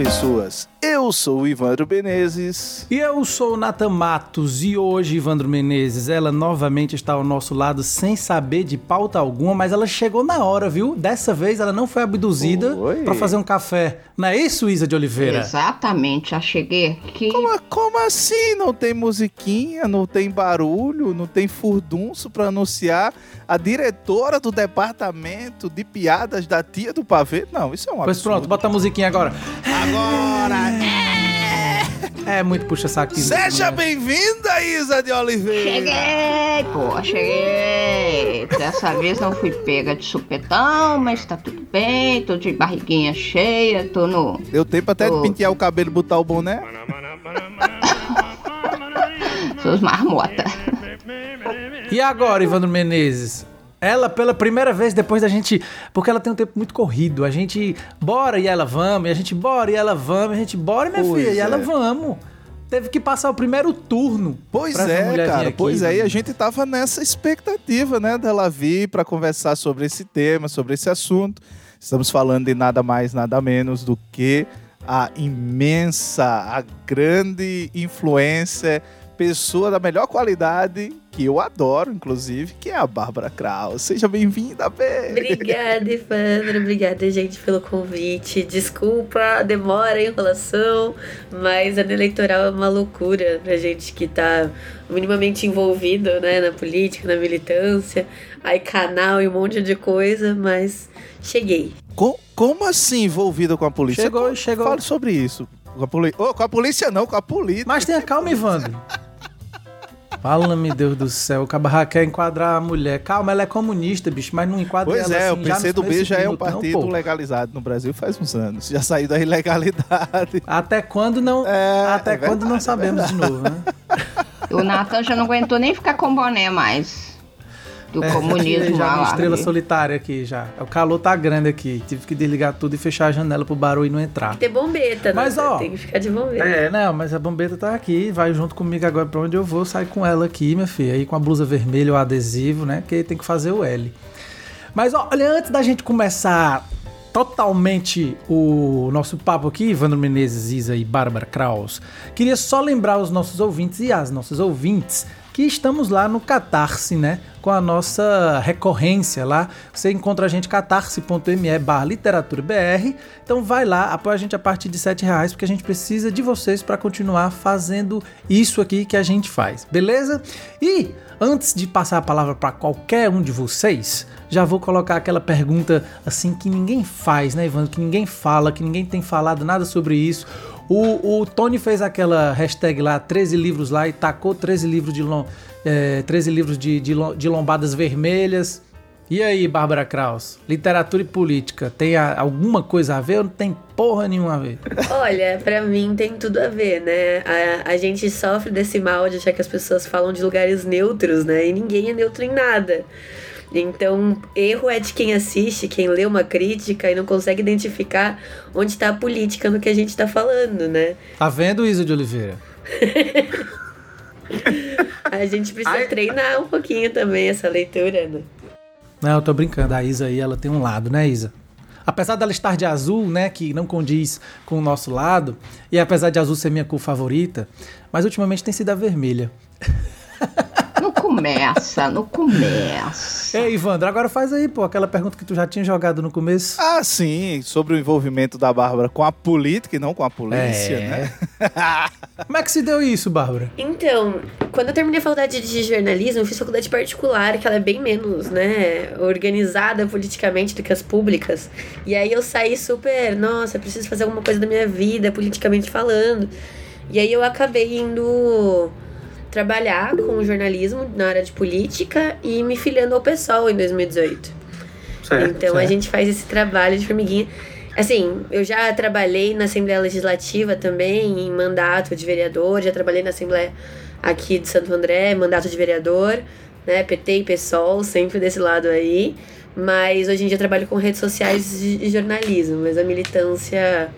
pessoas. Eu sou o Ivandro Menezes. E eu sou o Nathan Matos. E hoje, Ivandro Menezes, ela novamente está ao nosso lado sem saber de pauta alguma, mas ela chegou na hora, viu? Dessa vez ela não foi abduzida para fazer um café. Não é isso, Isa de Oliveira? Exatamente, já cheguei aqui. Como, como assim? Não tem musiquinha, não tem barulho, não tem furdunço para anunciar a diretora do departamento de piadas da tia do pavê? Não, isso é um absurdo. Pois pronto, bota a musiquinha agora. Agora! É, é muito puxa-saquismo. Seja bem-vinda, Isa de Oliveira! Cheguei, pô, cheguei! Dessa vez não fui pega de supetão, mas tá tudo bem, tô de barriguinha cheia, tô no... Deu tempo até tô... de pentear o cabelo e botar o boné? Seus marmota. E agora, Ivandro Menezes? Ela, pela primeira vez, depois da gente. Porque ela tem um tempo muito corrido. A gente bora e ela vamos, e a gente bora e ela vamos, e a gente bora, minha pois filha, é. e ela vamos. Teve que passar o primeiro turno. Pois é, cara. Aqui, pois é, e a gente tava nessa expectativa, né, dela vir para conversar sobre esse tema, sobre esse assunto. Estamos falando de nada mais, nada menos do que a imensa, a grande influência pessoa da melhor qualidade, que eu adoro, inclusive, que é a Bárbara Kraus. Seja bem-vinda, Bê! Obrigada, Evandro. Obrigada, gente, pelo convite. Desculpa a demora, a enrolação, mas ano eleitoral é uma loucura pra gente que tá minimamente envolvido, né, na política, na militância, aí canal e um monte de coisa, mas cheguei. Com, como assim envolvido com a polícia? Chegou, chegou. Fale sobre isso. Com a, poli... oh, com a polícia não, com a polícia. Mas tenha calma, Evandro. Fala-me, Deus do céu. O Cabarra quer enquadrar a mulher. Calma, ela é comunista, bicho, mas não enquadra pois ela é, assim, o PCdoB já, já é um partido não, legalizado no Brasil faz uns anos. Já saiu da ilegalidade. Até quando não, é, até é quando verdade, não sabemos é de novo, né? O Nathan já não aguentou nem ficar com boné mais do é, comunismo já lá. estrela solitária aqui já. O calor tá grande aqui. Tive que desligar tudo e fechar a janela pro barulho não entrar. Tem que ter bombeta, né? Mas, ó, tem que ficar de bombeta. É, não, mas a bombeta tá aqui, vai junto comigo agora pra onde eu vou, sai com ela aqui, minha filha. Aí com a blusa vermelha, o adesivo, né? Que tem que fazer o L. Mas ó, olha, antes da gente começar totalmente o nosso papo aqui, Ivandro Menezes, Isa e Bárbara Kraus, queria só lembrar os nossos ouvintes e as nossas ouvintes que estamos lá no Catarse, né? Com a nossa recorrência lá. Você encontra a gente catarse.me barra literatura BR. Então vai lá, apoia a gente a partir de sete reais, porque a gente precisa de vocês para continuar fazendo isso aqui que a gente faz, beleza? E antes de passar a palavra para qualquer um de vocês, já vou colocar aquela pergunta assim que ninguém faz, né, Ivan? Que ninguém fala, que ninguém tem falado nada sobre isso. O, o Tony fez aquela hashtag lá, 13 livros lá, e tacou 13 livros de, lom, é, 13 livros de, de, de lombadas vermelhas. E aí, Bárbara Kraus, literatura e política, tem a, alguma coisa a ver ou não tem porra nenhuma a ver? Olha, para mim tem tudo a ver, né? A, a gente sofre desse mal de achar que as pessoas falam de lugares neutros, né? E ninguém é neutro em nada. Então, erro é de quem assiste, quem lê uma crítica e não consegue identificar onde está a política no que a gente está falando, né? Tá vendo, Isa de Oliveira? a gente precisa Ai. treinar um pouquinho também essa leitura, né? Não, eu tô brincando. A Isa aí, ela tem um lado, né, Isa? Apesar dela estar de azul, né, que não condiz com o nosso lado, e apesar de azul ser minha cor favorita, mas ultimamente tem sido a vermelha. Começa, não começa. Ei, Ivandro, agora faz aí, pô, aquela pergunta que tu já tinha jogado no começo. Ah, sim, sobre o envolvimento da Bárbara com a política e não com a polícia, é. né? Como é que se deu isso, Bárbara? Então, quando eu terminei a faculdade de jornalismo, eu fiz faculdade particular, que ela é bem menos, né, organizada politicamente do que as públicas. E aí eu saí super, nossa, preciso fazer alguma coisa da minha vida, politicamente falando. E aí eu acabei indo trabalhar com jornalismo na área de política e me filiando ao PSOL em 2018. Certo, então certo. a gente faz esse trabalho de formiguinha. Assim, eu já trabalhei na Assembleia Legislativa também, em mandato de vereador, já trabalhei na Assembleia aqui de Santo André, mandato de vereador, né? PT e PSOL, sempre desse lado aí. Mas hoje em dia trabalho com redes sociais e jornalismo, mas a militância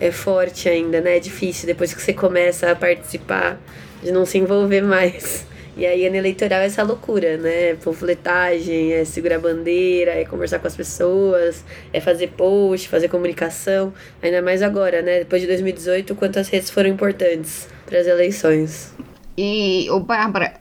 é forte ainda, né? É difícil depois que você começa a participar de não se envolver mais. E aí, ano eleitoral é essa loucura, né? Panfletagem, é segurar bandeira, é conversar com as pessoas, é fazer post, fazer comunicação. Ainda mais agora, né? Depois de 2018, quantas redes foram importantes para as eleições. E, ô Bárbara,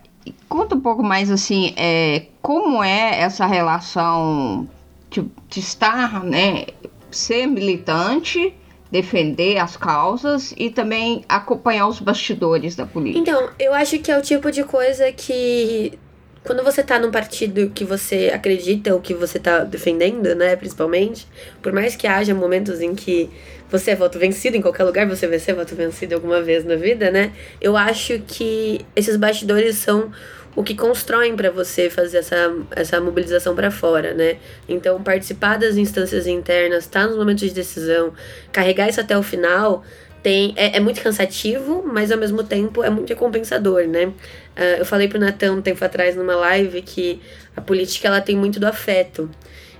conta um pouco mais assim, é, como é essa relação de, de estar, né? Ser militante defender as causas e também acompanhar os bastidores da política. Então, eu acho que é o tipo de coisa que quando você tá num partido que você acredita ou que você tá defendendo, né, principalmente, por mais que haja momentos em que você é voto vencido em qualquer lugar, você vai ser voto vencido alguma vez na vida, né? Eu acho que esses bastidores são o que constroem para você fazer essa, essa mobilização para fora, né? Então, participar das instâncias internas, estar tá nos momentos de decisão, carregar isso até o final, tem, é, é muito cansativo, mas ao mesmo tempo é muito recompensador, né? Uh, eu falei pro Natan um tempo atrás numa live que a política ela tem muito do afeto.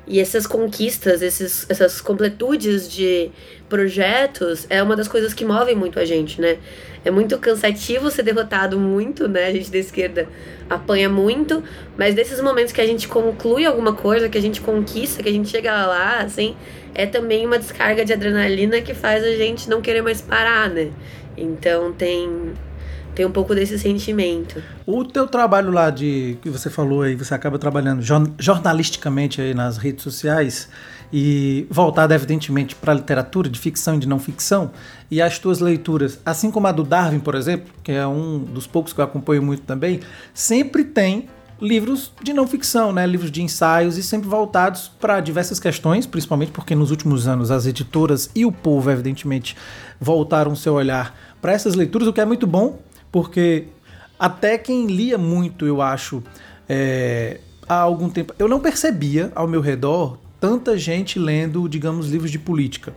E essas conquistas, esses, essas completudes de projetos é uma das coisas que movem muito a gente, né? É muito cansativo ser derrotado muito, né? A gente da esquerda apanha muito, mas desses momentos que a gente conclui alguma coisa, que a gente conquista, que a gente chega lá, assim, é também uma descarga de adrenalina que faz a gente não querer mais parar, né? Então tem tem um pouco desse sentimento. O teu trabalho lá de que você falou aí, você acaba trabalhando jornalisticamente aí nas redes sociais e voltado evidentemente para a literatura de ficção e de não ficção e as tuas leituras, assim como a do Darwin, por exemplo, que é um dos poucos que eu acompanho muito também, sempre tem livros de não ficção, né? livros de ensaios e sempre voltados para diversas questões, principalmente porque nos últimos anos as editoras e o povo, evidentemente, voltaram seu olhar para essas leituras, o que é muito bom, porque até quem lia muito, eu acho, é, há algum tempo, eu não percebia ao meu redor tanta gente lendo, digamos, livros de política.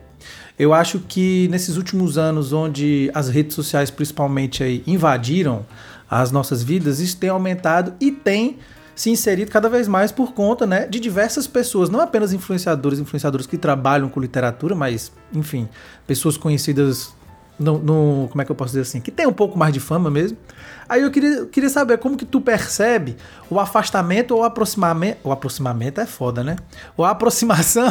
Eu acho que nesses últimos anos, onde as redes sociais principalmente aí invadiram as nossas vidas, isso tem aumentado e tem se inserido cada vez mais por conta né, de diversas pessoas, não apenas influenciadores, influenciadores que trabalham com literatura, mas, enfim, pessoas conhecidas no, no, como é que eu posso dizer assim, que tem um pouco mais de fama mesmo. Aí eu queria, queria saber como que tu percebe o afastamento ou aproximamento, o aproximamento é foda, né? Ou a aproximação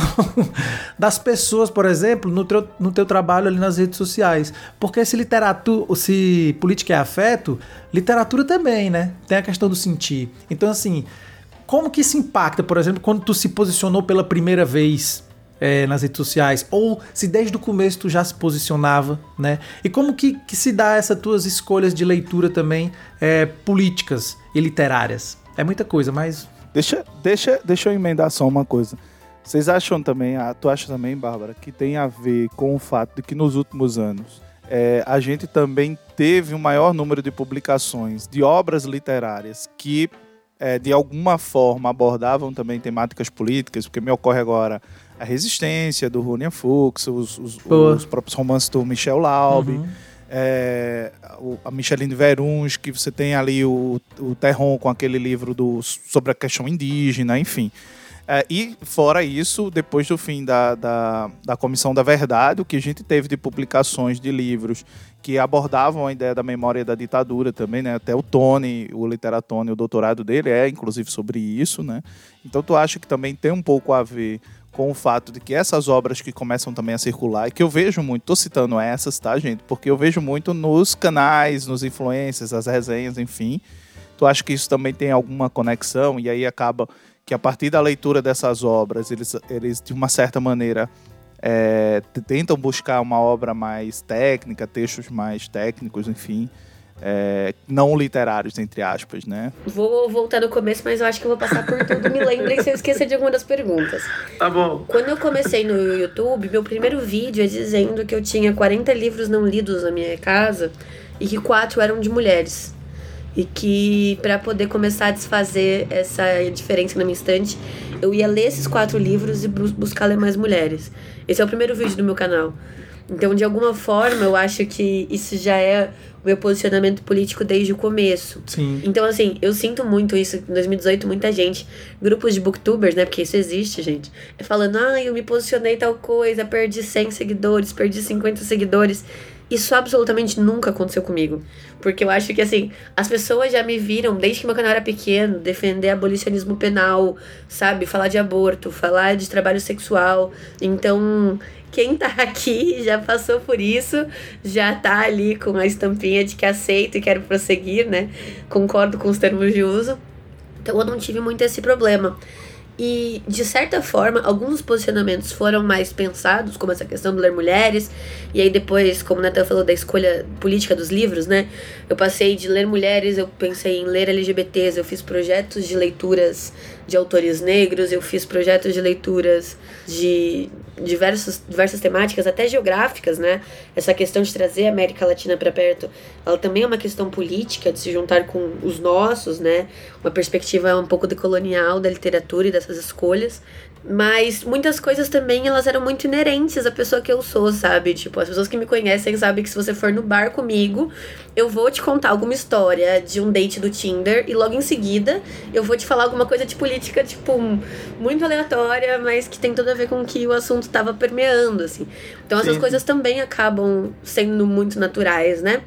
das pessoas, por exemplo, no teu, no teu trabalho ali nas redes sociais. Porque se literatura, se política é afeto, literatura também, né? Tem a questão do sentir. Então assim, como que isso impacta, por exemplo, quando tu se posicionou pela primeira vez é, nas redes sociais, ou se desde o começo tu já se posicionava, né? E como que, que se dá essas tuas escolhas de leitura também é, políticas e literárias? É muita coisa, mas... Deixa, deixa, deixa eu emendar só uma coisa. Vocês acham também, ah, tu acha também, Bárbara, que tem a ver com o fato de que nos últimos anos é, a gente também teve um maior número de publicações de obras literárias que, é, de alguma forma, abordavam também temáticas políticas, porque me ocorre agora a Resistência, do Runian Fuchs, os, os, os, próprios romances do Michel Laube, uhum. é, a Micheline Veruns, que você tem ali o, o Terron com aquele livro do, sobre a questão indígena, enfim. É, e fora isso, depois do fim da, da, da Comissão da Verdade, o que a gente teve de publicações de livros que abordavam a ideia da memória da ditadura também, né? Até o Tony, o Literatone, o doutorado dele é inclusive sobre isso, né? Então tu acha que também tem um pouco a ver com o fato de que essas obras que começam também a circular, e que eu vejo muito, tô citando essas, tá, gente? Porque eu vejo muito nos canais, nos influencers, as resenhas, enfim. Tu acha que isso também tem alguma conexão? E aí acaba que a partir da leitura dessas obras, eles, eles de uma certa maneira, é, tentam buscar uma obra mais técnica, textos mais técnicos, enfim é, não literários, entre aspas, né? Vou voltar no começo, mas eu acho que eu vou passar por tudo. Me lembrem se eu esquecer de alguma das perguntas. Tá bom. Quando eu comecei no YouTube, meu primeiro vídeo é dizendo que eu tinha 40 livros não lidos na minha casa e que quatro eram de mulheres. E que para poder começar a desfazer essa diferença na minha estante, eu ia ler esses quatro livros e buscar ler mais mulheres. Esse é o primeiro vídeo do meu canal. Então, de alguma forma, eu acho que isso já é o meu posicionamento político desde o começo. Sim. Então, assim, eu sinto muito isso. Em 2018, muita gente, grupos de booktubers, né? Porque isso existe, gente. É falando, ah, eu me posicionei tal coisa, perdi 100 seguidores, perdi 50 seguidores. Isso absolutamente nunca aconteceu comigo. Porque eu acho que, assim, as pessoas já me viram, desde que meu canal era pequeno, defender abolicionismo penal, sabe? Falar de aborto, falar de trabalho sexual. Então, quem tá aqui já passou por isso, já tá ali com a estampinha de que aceito e quero prosseguir, né? Concordo com os termos de uso. Então, eu não tive muito esse problema. E, de certa forma, alguns posicionamentos foram mais pensados, como essa questão do ler mulheres. E aí, depois, como o Natan falou da escolha política dos livros, né? Eu passei de ler mulheres, eu pensei em ler LGBTs, eu fiz projetos de leituras de autores negros, eu fiz projetos de leituras de diversos, diversas temáticas, até geográficas, né? Essa questão de trazer a América Latina para perto, ela também é uma questão política, de se juntar com os nossos, né? Uma perspectiva um pouco decolonial da literatura e dessas escolhas. Mas muitas coisas também elas eram muito inerentes à pessoa que eu sou, sabe? Tipo, as pessoas que me conhecem sabem que se você for no bar comigo, eu vou te contar alguma história de um date do Tinder e logo em seguida eu vou te falar alguma coisa de política, tipo, muito aleatória, mas que tem tudo a ver com o que o assunto estava permeando, assim. Então essas Sim. coisas também acabam sendo muito naturais, né?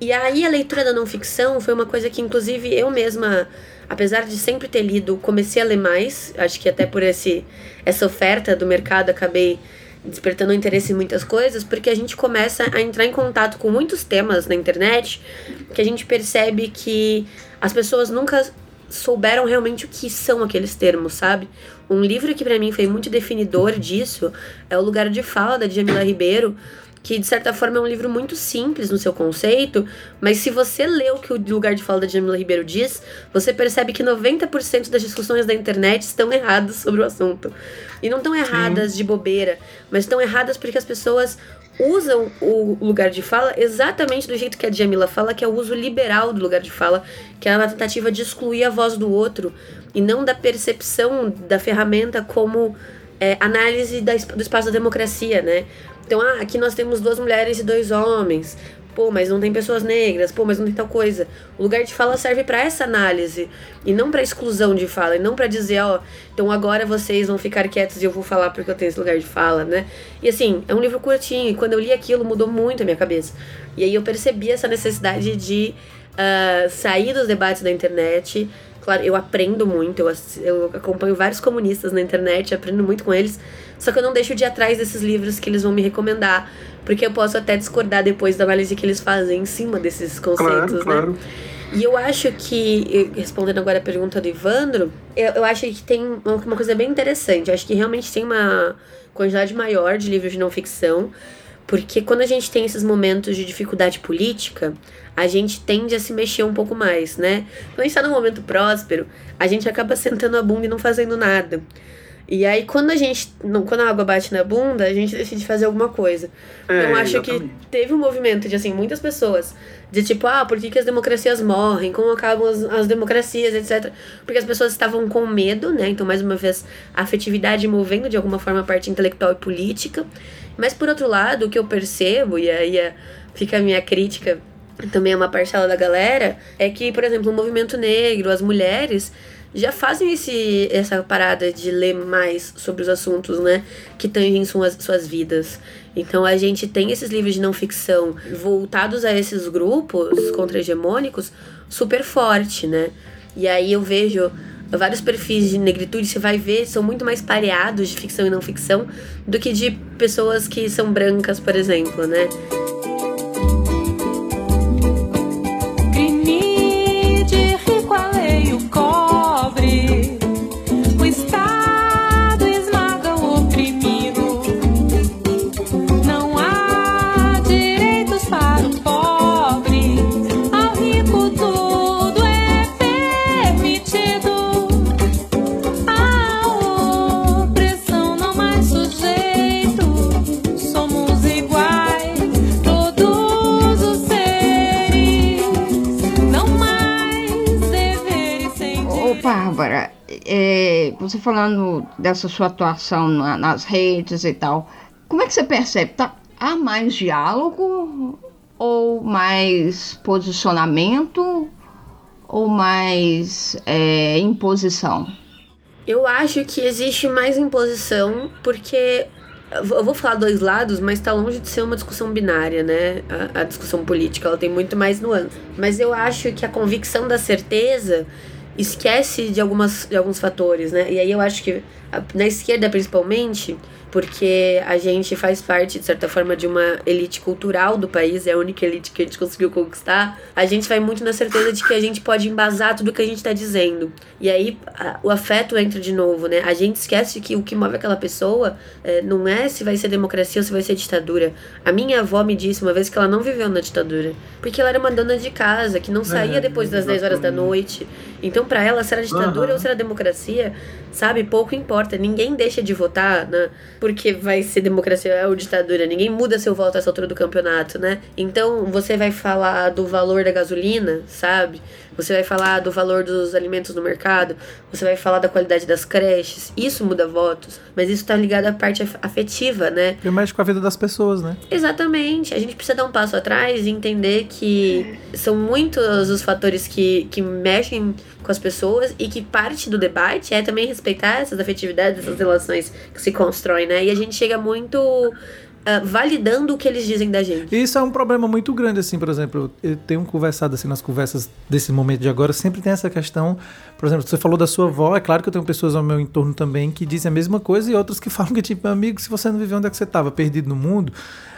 E aí a leitura da não ficção foi uma coisa que, inclusive, eu mesma apesar de sempre ter lido, comecei a ler mais. Acho que até por esse, essa oferta do mercado acabei despertando interesse em muitas coisas, porque a gente começa a entrar em contato com muitos temas na internet que a gente percebe que as pessoas nunca souberam realmente o que são aqueles termos, sabe? Um livro que para mim foi muito definidor disso é O Lugar de Fala da Jamila Ribeiro, que de certa forma é um livro muito simples no seu conceito, mas se você lê o que o lugar de fala da Jamila Ribeiro diz, você percebe que 90% das discussões da internet estão erradas sobre o assunto. E não estão erradas Sim. de bobeira, mas estão erradas porque as pessoas usam o lugar de fala exatamente do jeito que a Jamila fala, que é o uso liberal do lugar de fala, que é a tentativa de excluir a voz do outro e não da percepção da ferramenta como é, análise da, do espaço da democracia, né? Então, ah, aqui nós temos duas mulheres e dois homens. Pô, mas não tem pessoas negras. Pô, mas não tem tal coisa. O lugar de fala serve para essa análise e não para exclusão de fala, e não para dizer, ó, então agora vocês vão ficar quietos e eu vou falar porque eu tenho esse lugar de fala, né? E assim, é um livro curtinho, e quando eu li aquilo mudou muito a minha cabeça. E aí eu percebi essa necessidade de uh, sair dos debates da internet. Claro, eu aprendo muito, eu, eu acompanho vários comunistas na internet, aprendo muito com eles só que eu não deixo de ir atrás desses livros que eles vão me recomendar, porque eu posso até discordar depois da análise que eles fazem em cima desses conceitos, claro, né? Claro. E eu acho que, respondendo agora a pergunta do Ivandro, eu, eu acho que tem uma coisa bem interessante. Eu acho que realmente tem uma quantidade maior de livros de não ficção, porque quando a gente tem esses momentos de dificuldade política, a gente tende a se mexer um pouco mais, né? Quando a gente tá num momento próspero, a gente acaba sentando a bunda e não fazendo nada. E aí, quando a gente. Quando a água bate na bunda, a gente decide fazer alguma coisa. É, então, acho exatamente. que teve um movimento de, assim, muitas pessoas. De tipo, ah, por que, que as democracias morrem? Como acabam as, as democracias, etc. Porque as pessoas estavam com medo, né? Então, mais uma vez, a afetividade movendo de alguma forma a parte intelectual e política. Mas, por outro lado, o que eu percebo, e aí é, fica a minha crítica também é uma parcela da galera, é que, por exemplo, o movimento negro, as mulheres já fazem esse, essa parada de ler mais sobre os assuntos, né? Que tangem suas, suas vidas. Então a gente tem esses livros de não ficção voltados a esses grupos contra-hegemônicos super forte, né? E aí eu vejo vários perfis de negritude, você vai ver, são muito mais pareados de ficção e não ficção do que de pessoas que são brancas, por exemplo, né? Você falando dessa sua atuação na, nas redes e tal, como é que você percebe? Tá, há mais diálogo ou mais posicionamento ou mais é, imposição? Eu acho que existe mais imposição porque eu vou falar dois lados, mas tá longe de ser uma discussão binária, né? A, a, discussão política, ela tem muito mais nuance. Mas eu acho que a convicção da certeza esquece de, algumas, de alguns fatores, né? E aí eu acho que na esquerda, principalmente, porque a gente faz parte, de certa forma, de uma elite cultural do país, é a única elite que a gente conseguiu conquistar, a gente vai muito na certeza de que a gente pode embasar tudo que a gente está dizendo. E aí a, o afeto entra de novo, né? A gente esquece que o que move aquela pessoa é, não é se vai ser democracia ou se vai ser ditadura. A minha avó me disse uma vez que ela não viveu na ditadura, porque ela era uma dona de casa, que não saía é, depois das 10 horas da noite. Então, para ela, se era ditadura uhum. ou se era democracia, sabe, pouco importa. Ninguém deixa de votar, né? porque vai ser democracia ou ditadura. Ninguém muda seu voto a essa altura do campeonato, né? Então você vai falar do valor da gasolina, sabe? Você vai falar do valor dos alimentos no mercado, você vai falar da qualidade das creches. Isso muda votos, mas isso tá ligado à parte afetiva, né? E mexe com a vida das pessoas, né? Exatamente. A gente precisa dar um passo atrás e entender que são muitos os fatores que, que mexem com as pessoas e que parte do debate é também respeitar essas afetividades, essas relações que se constroem, né? E a gente chega muito uh, validando o que eles dizem da gente. Isso é um problema muito grande, assim, por exemplo, eu tenho conversado assim nas conversas desse momento de agora, sempre tem essa questão, por exemplo, você falou da sua avó, é claro que eu tenho pessoas ao meu entorno também que dizem a mesma coisa e outras que falam que, tipo, amigo, se você não viveu onde é que você estava, perdido no mundo,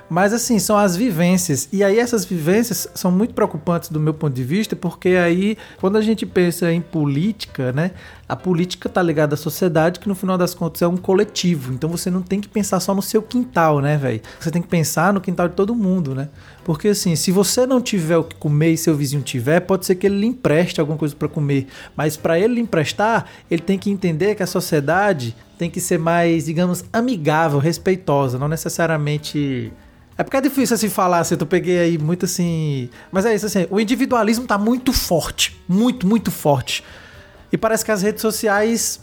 mas assim, são as vivências. E aí essas vivências são muito preocupantes do meu ponto de vista, porque aí quando a gente pensa em política, né, a política tá ligada à sociedade, que no final das contas é um coletivo. Então você não tem que pensar só no seu quintal, né, velho? Você tem que pensar no quintal de todo mundo, né? Porque assim, se você não tiver o que comer e seu vizinho tiver, pode ser que ele lhe empreste alguma coisa para comer, mas para ele lhe emprestar, ele tem que entender que a sociedade tem que ser mais, digamos, amigável, respeitosa, não necessariamente é porque é difícil assim falar, assim, eu peguei aí muito assim. Mas é isso, assim, o individualismo tá muito forte. Muito, muito forte. E parece que as redes sociais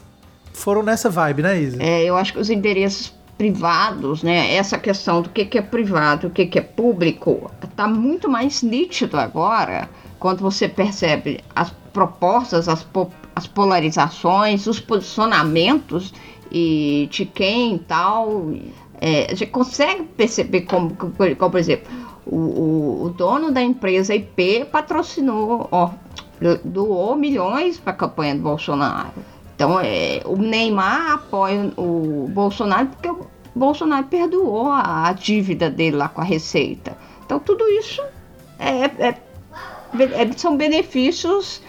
foram nessa vibe, né, Isa? É, eu acho que os interesses privados, né? Essa questão do que, que é privado, o que, que é público, tá muito mais nítido agora quando você percebe as propostas, as, po as polarizações, os posicionamentos e de quem tal é, a gente consegue perceber como, como, por exemplo, o, o, dono da empresa IP patrocinou, ó, doou milhões para a campanha do Bolsonaro. Então, é, o Neymar apoia o Bolsonaro porque o Bolsonaro perdoou a, a dívida dele lá com a Receita. Então, tudo isso é, é, é são benefícios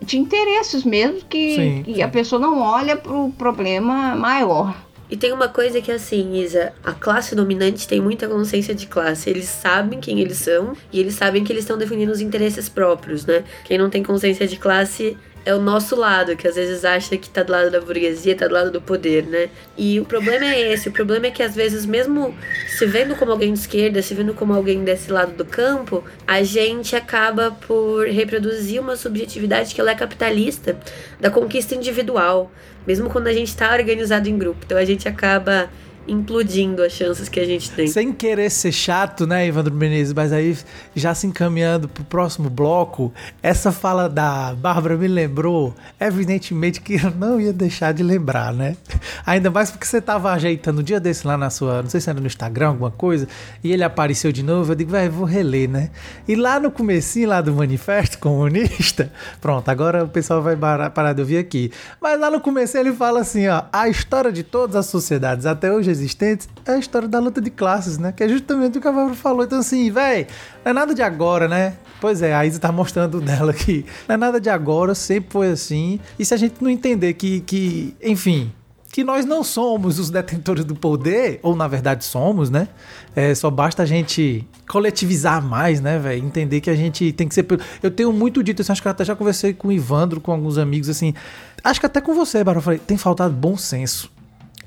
de interesses mesmo que, sim, que a pessoa não olha para o problema maior. E tem uma coisa que é assim, Isa, a classe dominante tem muita consciência de classe. Eles sabem quem eles são e eles sabem que eles estão defendendo os interesses próprios, né? Quem não tem consciência de classe é o nosso lado, que às vezes acha que tá do lado da burguesia, tá do lado do poder, né? E o problema é esse, o problema é que às vezes, mesmo se vendo como alguém de esquerda, se vendo como alguém desse lado do campo, a gente acaba por reproduzir uma subjetividade que ela é capitalista, da conquista individual, mesmo quando a gente tá organizado em grupo. Então a gente acaba implodindo as chances que a gente tem. Sem querer ser chato, né, Evandro Menezes? Mas aí, já se encaminhando pro próximo bloco, essa fala da Bárbara me lembrou, evidentemente, que eu não ia deixar de lembrar, né? Ainda mais porque você tava ajeitando um dia desse lá na sua, não sei se era no Instagram, alguma coisa, e ele apareceu de novo, eu digo, vai, vou reler, né? E lá no comecinho lá do Manifesto Comunista, pronto, agora o pessoal vai parar de ouvir aqui. Mas lá no começo ele fala assim, ó, a história de todas as sociedades até hoje existentes é a história da luta de classes, né? Que é justamente o que a Bárbara falou. Então, assim, velho, não é nada de agora, né? Pois é, a Isa tá mostrando dela aqui. Não é nada de agora, sempre foi assim. E se a gente não entender que, que enfim, que nós não somos os detentores do poder, ou na verdade somos, né? É, só basta a gente coletivizar mais, né, velho? Entender que a gente tem que ser. Eu tenho muito dito assim, acho que até já conversei com o Ivandro, com alguns amigos, assim. Acho que até com você, eu falei, tem faltado bom senso.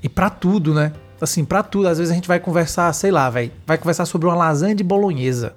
E para tudo, né? Assim, para tudo. Às vezes a gente vai conversar, sei lá, velho, vai conversar sobre uma lasanha de bolonhesa.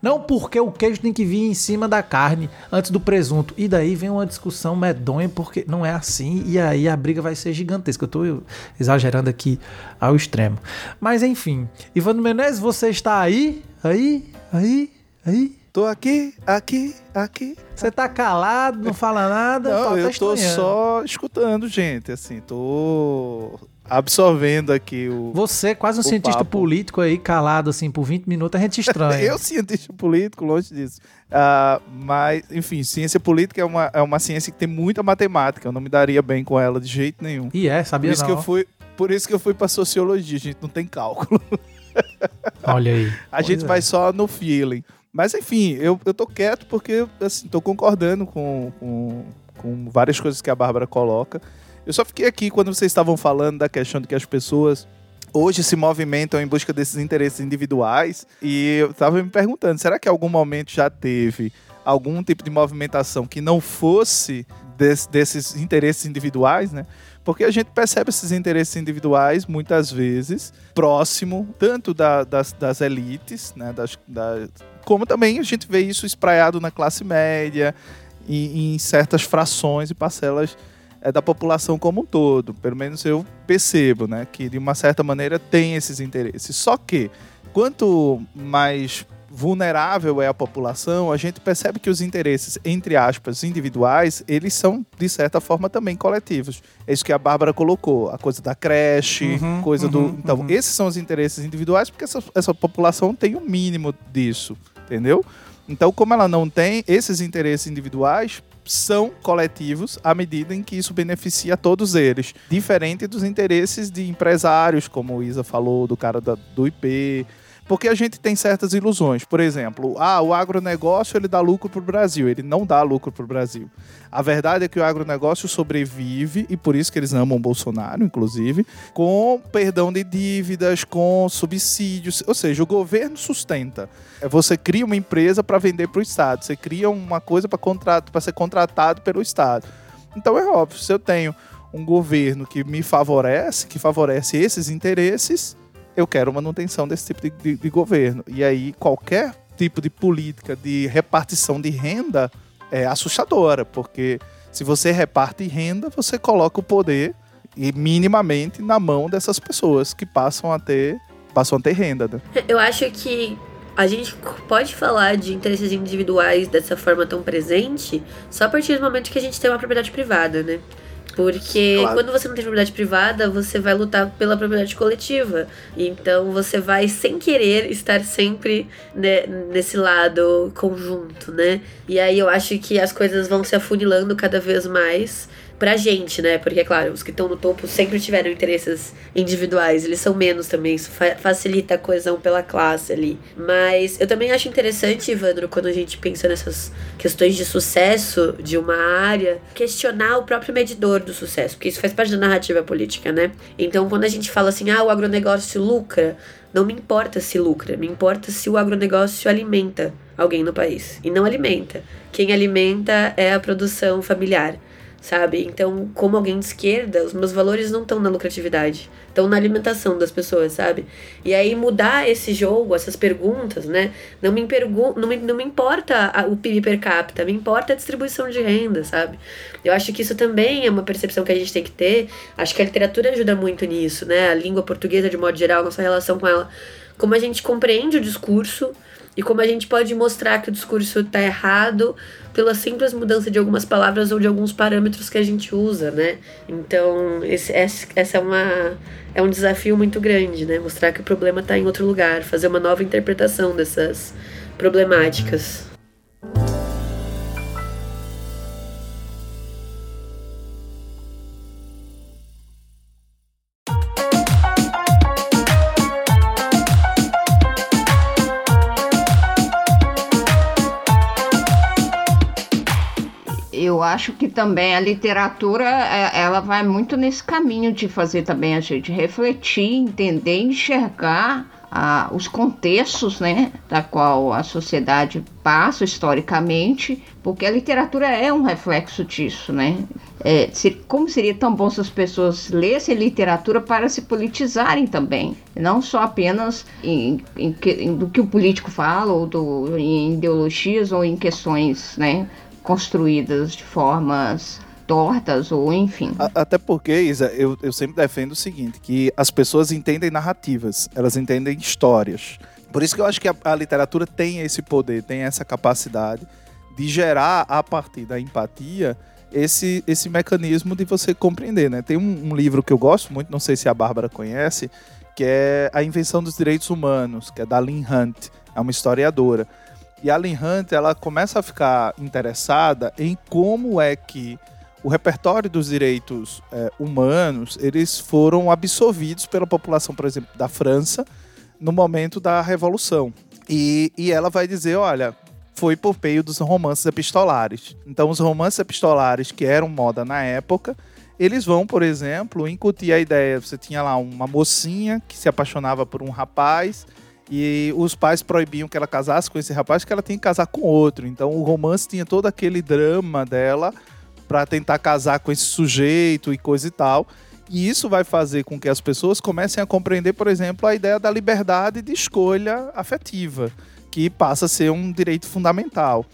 Não porque o queijo tem que vir em cima da carne antes do presunto. E daí vem uma discussão medonha porque não é assim e aí a briga vai ser gigantesca. Eu tô exagerando aqui ao extremo. Mas enfim, Ivano Menezes, você está aí? Aí? Aí? Aí? Tô aqui, aqui, aqui. Você tá calado, não fala nada? Não, tá eu tô só escutando, gente. Assim, tô absorvendo aqui o. Você, quase um cientista papo. político aí, calado assim por 20 minutos, a gente estranha. eu, cientista político, longe disso. Uh, mas, enfim, ciência política é uma, é uma ciência que tem muita matemática. Eu não me daria bem com ela de jeito nenhum. E é, sabia por isso não. Que eu fui, por isso que eu fui pra sociologia, a gente não tem cálculo. Olha aí. A pois gente é. vai só no feeling. Mas enfim, eu, eu tô quieto porque assim, tô concordando com, com, com várias coisas que a Bárbara coloca. Eu só fiquei aqui quando vocês estavam falando da questão de que as pessoas hoje se movimentam em busca desses interesses individuais. E eu tava me perguntando, será que em algum momento já teve algum tipo de movimentação que não fosse des, desses interesses individuais, né? Porque a gente percebe esses interesses individuais muitas vezes próximo tanto da, das, das, elites, né? Das, da, como também a gente vê isso espraiado na classe média e em certas frações e parcelas é, da população como um todo. Pelo menos eu percebo, né? Que de uma certa maneira tem esses interesses. Só que quanto mais vulnerável é a população, a gente percebe que os interesses, entre aspas, individuais, eles são, de certa forma, também coletivos. É isso que a Bárbara colocou, a coisa da creche, uhum, coisa uhum, do. Então, uhum. esses são os interesses individuais, porque essa, essa população tem o um mínimo disso, entendeu? Então, como ela não tem, esses interesses individuais são coletivos à medida em que isso beneficia todos eles. Diferente dos interesses de empresários, como o Isa falou, do cara da, do IP, porque a gente tem certas ilusões. Por exemplo, ah, o agronegócio ele dá lucro para o Brasil. Ele não dá lucro para o Brasil. A verdade é que o agronegócio sobrevive, e por isso que eles amam o Bolsonaro, inclusive, com perdão de dívidas, com subsídios. Ou seja, o governo sustenta. É, você cria uma empresa para vender para o Estado. Você cria uma coisa para ser contratado pelo Estado. Então é óbvio, se eu tenho um governo que me favorece, que favorece esses interesses, eu quero manutenção desse tipo de, de, de governo. E aí qualquer tipo de política de repartição de renda é assustadora, porque se você reparte renda, você coloca o poder e minimamente na mão dessas pessoas que passam a ter passam a ter renda. Né? Eu acho que a gente pode falar de interesses individuais dessa forma tão presente só a partir do momento que a gente tem uma propriedade privada, né? Porque claro. quando você não tem propriedade privada, você vai lutar pela propriedade coletiva. Então você vai, sem querer, estar sempre né, nesse lado conjunto, né? E aí eu acho que as coisas vão se afunilando cada vez mais pra gente, né? Porque, é claro, os que estão no topo sempre tiveram interesses individuais, eles são menos também, isso fa facilita a coesão pela classe ali. Mas eu também acho interessante, Ivandro, quando a gente pensa nessas questões de sucesso de uma área, questionar o próprio medidor do sucesso, porque isso faz parte da narrativa política, né? Então, quando a gente fala assim, ah, o agronegócio lucra, não me importa se lucra, me importa se o agronegócio alimenta alguém no país. E não alimenta. Quem alimenta é a produção familiar sabe? Então, como alguém de esquerda, os meus valores não estão na lucratividade, estão na alimentação das pessoas, sabe? E aí mudar esse jogo, essas perguntas, né? Não me, pergun não me, não me importa a, o PIB per capita, me importa a distribuição de renda, sabe? Eu acho que isso também é uma percepção que a gente tem que ter. Acho que a literatura ajuda muito nisso, né? A língua portuguesa, de modo geral, nossa relação com ela. Como a gente compreende o discurso e como a gente pode mostrar que o discurso está errado pela simples mudança de algumas palavras ou de alguns parâmetros que a gente usa, né? Então, esse, essa é uma é um desafio muito grande, né? Mostrar que o problema está em outro lugar, fazer uma nova interpretação dessas problemáticas. Acho que também a literatura é, ela vai muito nesse caminho de fazer também a gente refletir, entender, enxergar a, os contextos, né, da qual a sociedade passa historicamente, porque a literatura é um reflexo disso, né? É, se, como seria tão bom se as pessoas lessem literatura para se politizarem também, não só apenas em, em, em do que o político fala, ou do, em ideologias, ou em questões, né, construídas de formas tortas ou enfim. Até porque, Isa, eu, eu sempre defendo o seguinte, que as pessoas entendem narrativas, elas entendem histórias. Por isso que eu acho que a, a literatura tem esse poder, tem essa capacidade de gerar, a partir da empatia, esse, esse mecanismo de você compreender, né? Tem um, um, livro que eu gosto muito, não sei se a Bárbara conhece, que é A Invenção dos Direitos Humanos, que é da Lynn Hunt, é uma historiadora. E a Hunt, ela começa a ficar interessada em como é que o repertório dos direitos é, humanos eles foram absorvidos pela população, por exemplo, da França no momento da Revolução. E, e ela vai dizer, olha, foi por meio dos romances epistolares. Então, os romances epistolares que eram moda na época, eles vão, por exemplo, incutir a ideia. Você tinha lá uma mocinha que se apaixonava por um rapaz e os pais proibiam que ela casasse com esse rapaz, que ela tinha que casar com outro. Então, o romance tinha todo aquele drama dela para tentar casar com esse sujeito e coisa e tal. E isso vai fazer com que as pessoas comecem a compreender, por exemplo, a ideia da liberdade de escolha afetiva, que passa a ser um direito fundamental.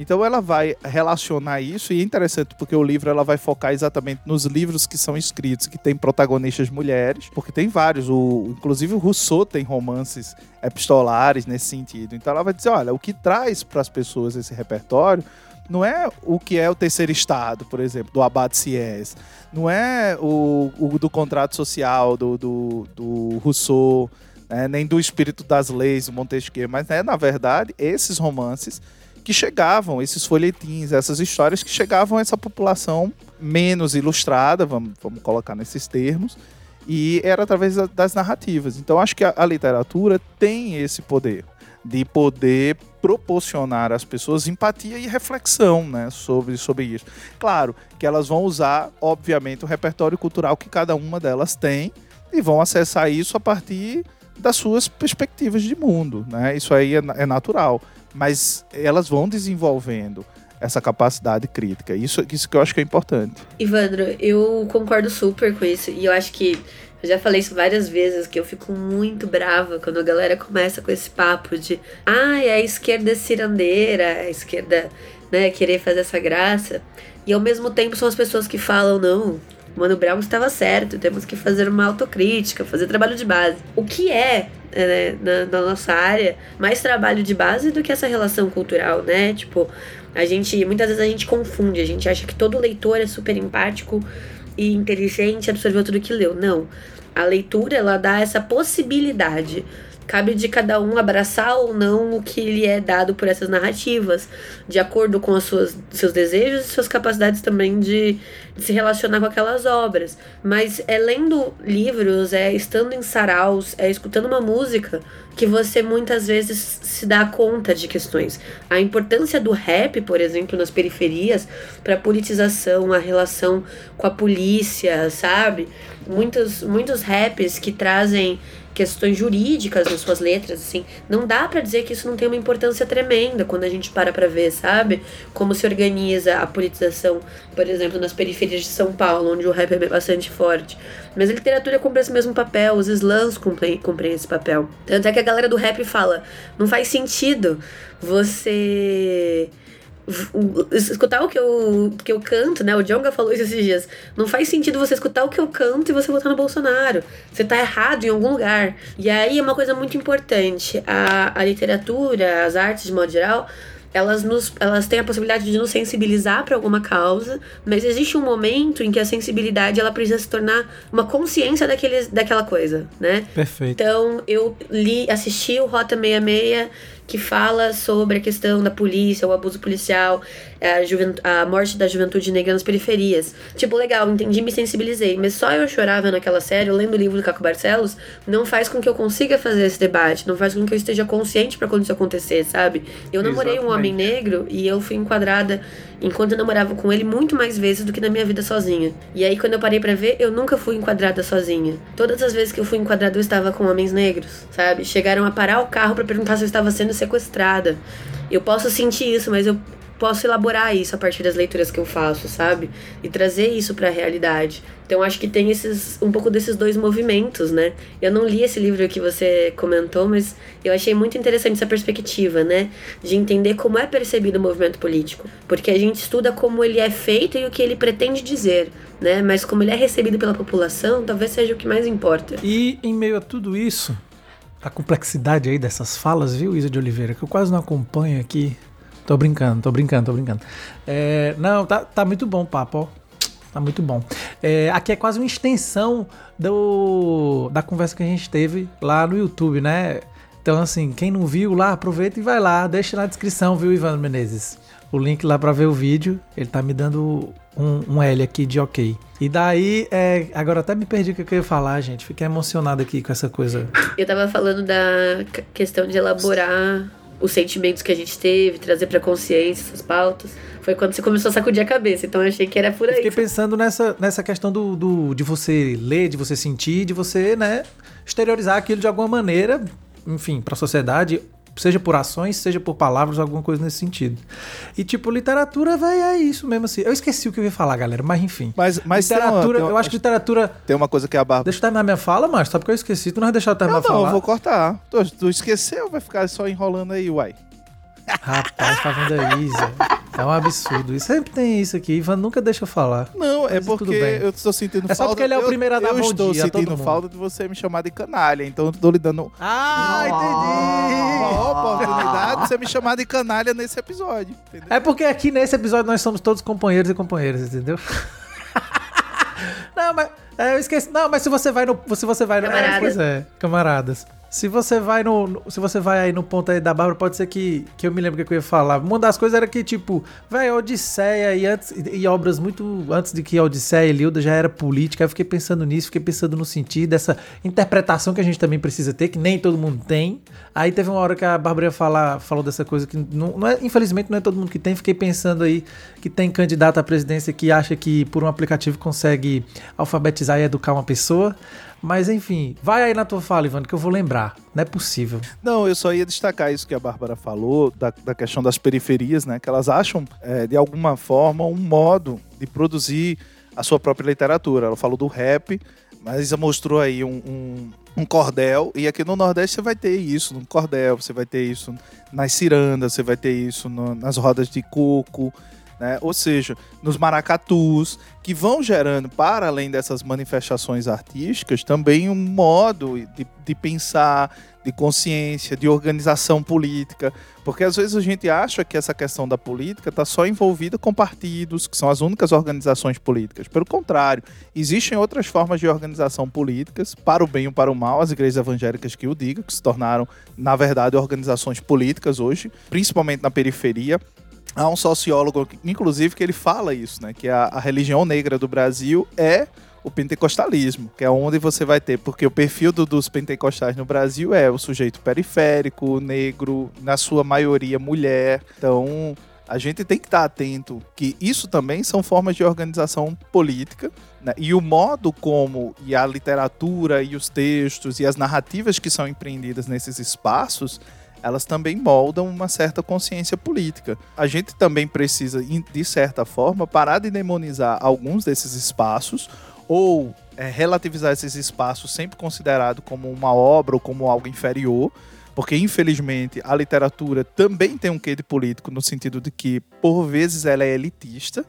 Então ela vai relacionar isso e é interessante porque o livro ela vai focar exatamente nos livros que são escritos que tem protagonistas mulheres, porque tem vários, o inclusive o Rousseau tem romances epistolares nesse sentido. Então ela vai dizer, olha, o que traz para as pessoas esse repertório não é o que é o terceiro estado, por exemplo, do Abad Sies. Não é o, o do contrato social do, do, do Rousseau, né? nem do espírito das leis do Montesquieu, mas é, na verdade, esses romances que chegavam, esses folhetins, essas histórias que chegavam a essa população menos ilustrada, vamos, vamos colocar nesses termos, e era através das narrativas. Então acho que a, a literatura tem esse poder de poder proporcionar às pessoas empatia e reflexão né, sobre, sobre isso. Claro que elas vão usar, obviamente, o repertório cultural que cada uma delas tem e vão acessar isso a partir das suas perspectivas de mundo. Né? Isso aí é, é natural. Mas elas vão desenvolvendo essa capacidade crítica. Isso, isso que eu acho que é importante. Ivandro, eu concordo super com isso. E eu acho que eu já falei isso várias vezes, que eu fico muito brava quando a galera começa com esse papo de ah, é a esquerda cirandeira, a esquerda, né, querer fazer essa graça. E ao mesmo tempo são as pessoas que falam, não, Mano Brown estava certo, temos que fazer uma autocrítica, fazer trabalho de base. O que é, né, na, na, nossa área, mais trabalho de base do que essa relação cultural, né? Tipo, a gente, muitas vezes a gente confunde, a gente acha que todo leitor é super empático e inteligente absorveu tudo que leu. Não. A leitura, ela dá essa possibilidade. Cabe de cada um abraçar ou não o que lhe é dado por essas narrativas, de acordo com as suas, seus desejos e suas capacidades também de, de se relacionar com aquelas obras. Mas é lendo livros, é estando em saraus, é escutando uma música que você muitas vezes se dá conta de questões. A importância do rap, por exemplo, nas periferias, para politização, a relação com a polícia, sabe? Muitos, muitos raps que trazem questões jurídicas nas suas letras, assim, não dá para dizer que isso não tem uma importância tremenda quando a gente para pra ver, sabe? Como se organiza a politização, por exemplo, nas periferias de São Paulo, onde o rap é bastante forte. Mas a literatura cumpre esse mesmo papel, os slams cumprem, cumprem esse papel. Tanto é que a galera do rap fala, não faz sentido você escutar o que eu, que eu canto, né? O Jonga falou isso esses dias. Não faz sentido você escutar o que eu canto e você votar no Bolsonaro. Você tá errado em algum lugar. E aí é uma coisa muito importante. A, a literatura, as artes de modo geral, elas, nos, elas têm a possibilidade de nos sensibilizar para alguma causa, mas existe um momento em que a sensibilidade ela precisa se tornar uma consciência daquele, daquela coisa, né? Perfeito. Então, eu li, assisti o Rota 66 que fala sobre a questão da polícia, o abuso policial, a, a morte da juventude negra nas periferias. Tipo, legal, entendi, me sensibilizei, mas só eu chorava naquela série, lendo o livro do Caco Barcelos, não faz com que eu consiga fazer esse debate, não faz com que eu esteja consciente para quando isso acontecer, sabe? Eu namorei Exatamente. um homem negro e eu fui enquadrada enquanto eu namorava com ele muito mais vezes do que na minha vida sozinha. E aí quando eu parei para ver, eu nunca fui enquadrada sozinha. Todas as vezes que eu fui enquadrada eu estava com homens negros, sabe? Chegaram a parar o carro para perguntar se eu estava sendo sequestrada. Eu posso sentir isso, mas eu posso elaborar isso a partir das leituras que eu faço, sabe? E trazer isso para a realidade. Então acho que tem esses um pouco desses dois movimentos, né? Eu não li esse livro que você comentou, mas eu achei muito interessante essa perspectiva, né? De entender como é percebido o movimento político, porque a gente estuda como ele é feito e o que ele pretende dizer, né? Mas como ele é recebido pela população, talvez seja o que mais importa. E em meio a tudo isso, a complexidade aí dessas falas, viu, Isa de Oliveira, que eu quase não acompanho aqui Tô brincando, tô brincando, tô brincando. É, não, tá, tá muito bom o papo, ó. Tá muito bom. É, aqui é quase uma extensão do, da conversa que a gente teve lá no YouTube, né? Então, assim, quem não viu lá, aproveita e vai lá. Deixa na descrição, viu, Ivan Menezes? O link lá pra ver o vídeo. Ele tá me dando um, um L aqui de ok. E daí, é, agora até me perdi o que eu ia falar, gente. Fiquei emocionado aqui com essa coisa. Eu tava falando da questão de elaborar os sentimentos que a gente teve, trazer pra consciência essas pautas. Foi quando você começou a sacudir a cabeça, então eu achei que era por aí. Eu fiquei pensando nessa, nessa questão do, do, de você ler, de você sentir, de você, né, exteriorizar aquilo de alguma maneira, enfim, para a sociedade Seja por ações, seja por palavras, alguma coisa nesse sentido. E, tipo, literatura, velho, é isso mesmo assim. Eu esqueci o que eu ia falar, galera, mas enfim. Mas, mas literatura, uma, uma, eu acho que literatura. Tem uma coisa que a barba. Deixa eu terminar minha fala, mas só porque eu esqueci. Tu não vai deixar eu terminar não, não, falar? Não, eu vou cortar. Tu, tu esqueceu, vai ficar só enrolando aí, uai. Rapaz, tá vendo aí, Zé? É um absurdo. E sempre tem isso aqui. Ivan nunca deixa eu falar. Não, é porque eu estou sentindo falta. É só porque ele é o primeiro a dar eu, bom dia. Eu estou sentindo falta de você me chamar de canalha. Então eu estou lhe dando. Ah, entendi! Uma oportunidade de você me chamar de canalha nesse episódio. Entendeu? É porque aqui nesse episódio nós somos todos companheiros e companheiras, entendeu? Não, mas. É, eu esqueci. Não, mas se você vai no. Se você vai no. Camaradas. É, pois é, camaradas. Se você vai no, se você vai aí no ponto aí da Bárbara, pode ser que, que eu me lembro que eu ia falar. Uma das coisas era que, tipo, velho, Odisseia e, antes, e obras muito antes de que Odisseia e Lilda já era política. Eu fiquei pensando nisso, fiquei pensando no sentido dessa interpretação que a gente também precisa ter, que nem todo mundo tem. Aí teve uma hora que a Bárbara ia falar, falou dessa coisa que não, não é, infelizmente não é todo mundo que tem. Fiquei pensando aí que tem candidato à presidência que acha que por um aplicativo consegue alfabetizar e educar uma pessoa. Mas enfim, vai aí na tua fala, Ivan, que eu vou lembrar. Não é possível. Não, eu só ia destacar isso que a Bárbara falou, da, da questão das periferias, né? Que elas acham, é, de alguma forma, um modo de produzir a sua própria literatura. Ela falou do rap, mas mostrou aí um, um, um, cordel, e aqui no Nordeste você vai ter isso no cordel, você vai ter isso nas cirandas, você vai ter isso no, nas rodas de coco, né? Ou seja, nos maracatus, que vão gerando, para além dessas manifestações artísticas, também um modo de, de pensar, de consciência, de organização política. Porque às vezes a gente acha que essa questão da política está só envolvida com partidos, que são as únicas organizações políticas. Pelo contrário, existem outras formas de organização políticas, para o bem ou para o mal, as igrejas evangélicas que o digam, que se tornaram, na verdade, organizações políticas hoje, principalmente na periferia. Há um sociólogo, inclusive, que ele fala isso, né? Que a, a religião negra do Brasil é o pentecostalismo, que é onde você vai ter, porque o perfil do, dos pentecostais no Brasil é o sujeito periférico, negro, na sua maioria mulher. Então, a gente tem que estar atento que isso também são formas de organização política né? e o modo como e a literatura e os textos e as narrativas que são empreendidas nesses espaços elas também moldam uma certa consciência política. A gente também precisa, de certa forma, parar de demonizar alguns desses espaços ou é, relativizar esses espaços sempre considerado como uma obra ou como algo inferior, porque infelizmente a literatura também tem um quê de político no sentido de que por vezes ela é elitista,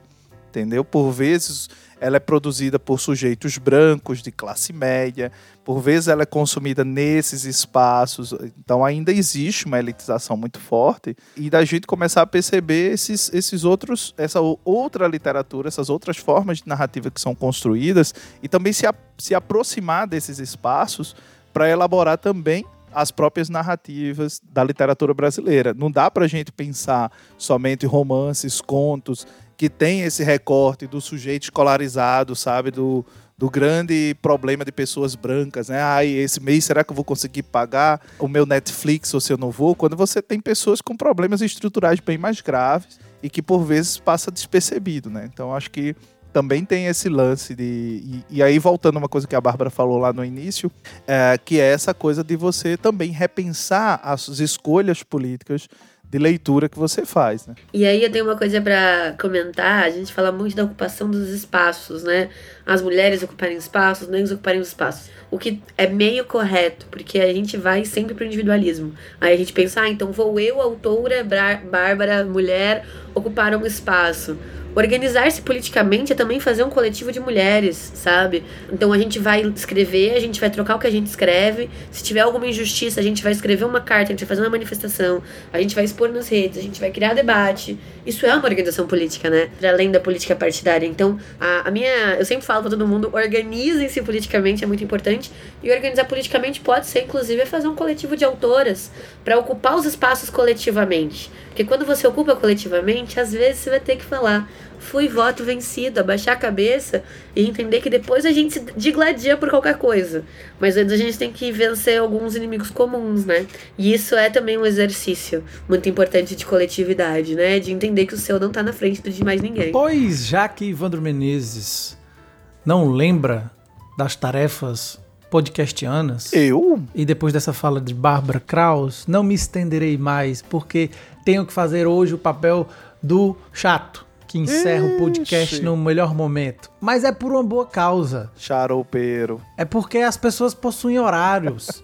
entendeu? Por vezes ela é produzida por sujeitos brancos de classe média, por vezes ela é consumida nesses espaços, então ainda existe uma elitização muito forte e da gente começar a perceber esses, esses outros, essa outra literatura, essas outras formas de narrativa que são construídas e também se, a, se aproximar desses espaços para elaborar também as próprias narrativas da literatura brasileira. Não dá para a gente pensar somente romances, contos, que tem esse recorte do sujeito escolarizado, sabe? Do, do grande problema de pessoas brancas, né? Ai, esse mês será que eu vou conseguir pagar o meu Netflix ou se eu não vou? Quando você tem pessoas com problemas estruturais bem mais graves e que por vezes passa despercebido, né? Então acho que também tem esse lance de. E, e, aí, voltando a uma coisa que a Bárbara falou lá no início, é, que é essa coisa de você também repensar as escolhas políticas de leitura que você faz, né? E aí eu tenho uma coisa para comentar, a gente fala muito da ocupação dos espaços, né? As mulheres ocuparem espaços, os negros ocuparem os espaços. O que é meio correto, porque a gente vai sempre pro individualismo. Aí a gente pensa, ah, então vou eu, autora, Bárbara, mulher, ocupar um espaço. Organizar-se politicamente é também fazer um coletivo de mulheres, sabe? Então a gente vai escrever, a gente vai trocar o que a gente escreve. Se tiver alguma injustiça, a gente vai escrever uma carta, a gente vai fazer uma manifestação, a gente vai expor nas redes, a gente vai criar debate. Isso é uma organização política, né? Além da política partidária. Então, a, a minha. Eu sempre falo pra todo mundo: organizem-se politicamente, é muito importante. E organizar politicamente pode ser, inclusive, fazer um coletivo de autoras para ocupar os espaços coletivamente. Porque quando você ocupa coletivamente, às vezes você vai ter que falar fui voto vencido, abaixar a cabeça e entender que depois a gente se digladia por qualquer coisa. Mas antes a gente tem que vencer alguns inimigos comuns, né? E isso é também um exercício muito importante de coletividade, né? De entender que o seu não tá na frente do de mais ninguém. Pois, já que Ivandro Menezes não lembra das tarefas podcastianas. Eu? E depois dessa fala de Bárbara Kraus, não me estenderei mais, porque tenho que fazer hoje o papel do chato que encerra Ixi. o podcast no melhor momento. Mas é por uma boa causa. Charoupeiro. É porque as pessoas possuem horários.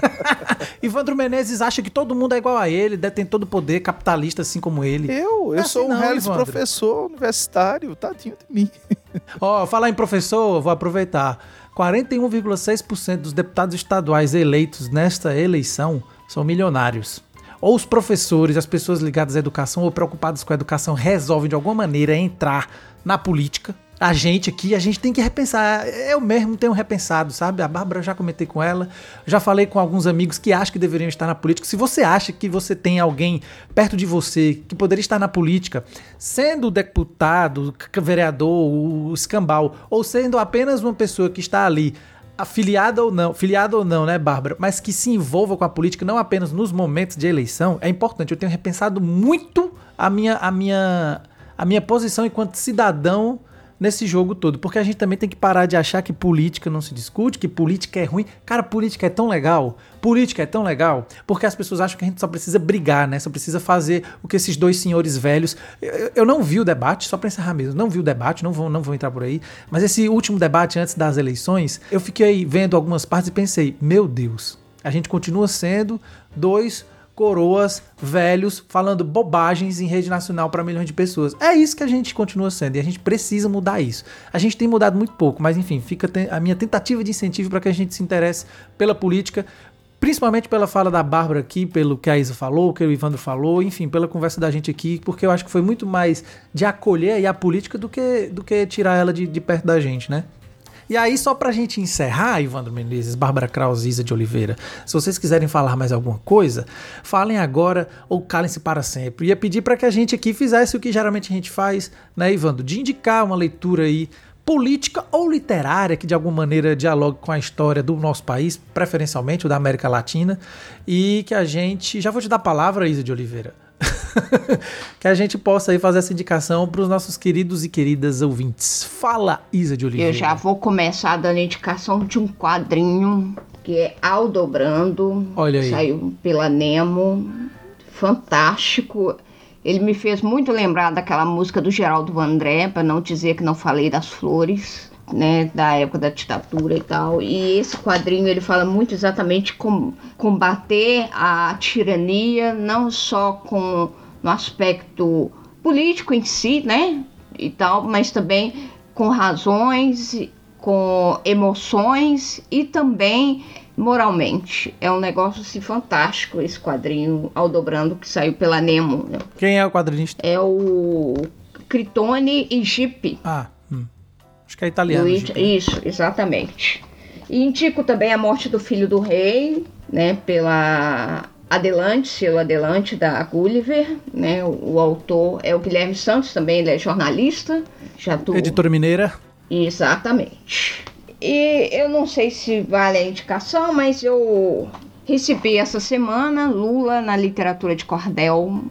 Ivandro Menezes acha que todo mundo é igual a ele, detém todo o poder capitalista assim como ele. Eu? Eu é sou assim um reles professor universitário, tadinho de mim. Ó, oh, falar em professor, vou aproveitar. 41,6% dos deputados estaduais eleitos nesta eleição são milionários ou os professores, as pessoas ligadas à educação ou preocupadas com a educação resolvem de alguma maneira entrar na política, a gente aqui, a gente tem que repensar. Eu mesmo tenho repensado, sabe? A Bárbara já comentei com ela, já falei com alguns amigos que acham que deveriam estar na política. Se você acha que você tem alguém perto de você que poderia estar na política, sendo deputado, vereador, o escambau, ou sendo apenas uma pessoa que está ali afiliada ou não, filiada ou não, né, Bárbara, mas que se envolva com a política não apenas nos momentos de eleição, é importante. Eu tenho repensado muito a minha, a minha, a minha posição enquanto cidadão nesse jogo todo. Porque a gente também tem que parar de achar que política não se discute, que política é ruim. Cara, política é tão legal. Política é tão legal porque as pessoas acham que a gente só precisa brigar, né? Só precisa fazer o que esses dois senhores velhos. Eu, eu não vi o debate, só pra encerrar mesmo, não vi o debate, não vou, não vou entrar por aí. Mas esse último debate antes das eleições, eu fiquei vendo algumas partes e pensei: meu Deus, a gente continua sendo dois coroas velhos falando bobagens em rede nacional para milhões de pessoas. É isso que a gente continua sendo e a gente precisa mudar isso. A gente tem mudado muito pouco, mas enfim, fica a minha tentativa de incentivo para que a gente se interesse pela política, principalmente pela fala da Bárbara aqui, pelo que a Isa falou, que o Ivandro falou, enfim, pela conversa da gente aqui, porque eu acho que foi muito mais de acolher a política do que, do que tirar ela de, de perto da gente, né? E aí, só pra gente encerrar, Ivandro Menezes, Bárbara Kraus Isa de Oliveira, se vocês quiserem falar mais alguma coisa, falem agora ou calem-se para sempre. Ia pedir para que a gente aqui fizesse o que geralmente a gente faz, né, Ivandro? De indicar uma leitura aí política ou literária que de alguma maneira dialogue com a história do nosso país, preferencialmente o da América Latina, e que a gente. Já vou te dar a palavra, Isa de Oliveira. que a gente possa aí fazer essa indicação para os nossos queridos e queridas ouvintes. Fala, Isa de Oliveira. Eu já vou começar dando indicação de um quadrinho que é Aldobrando. Olha aí. Saiu pela Nemo. Fantástico. Ele me fez muito lembrar daquela música do Geraldo André, para não dizer que não falei das flores né, da época da ditadura e tal. E esse quadrinho ele fala muito exatamente como combater a tirania, não só com no aspecto político em si, né, e tal, mas também com razões, com emoções e também moralmente. É um negócio assim, fantástico esse quadrinho Aldobrando que saiu pela Nemo. Né? Quem é o quadrinista? É o Critone e Jeep. Ah. Acho que é italiano. Luigi, isso, exatamente. E indico também A Morte do Filho do Rei, né, pela Adelante, selo Adelante da Gulliver, né? O, o, autor é o Guilherme Santos, também ele é jornalista. Já. Editora Mineira. Exatamente. E eu não sei se vale a indicação, mas eu recebi essa semana Lula na literatura de cordel,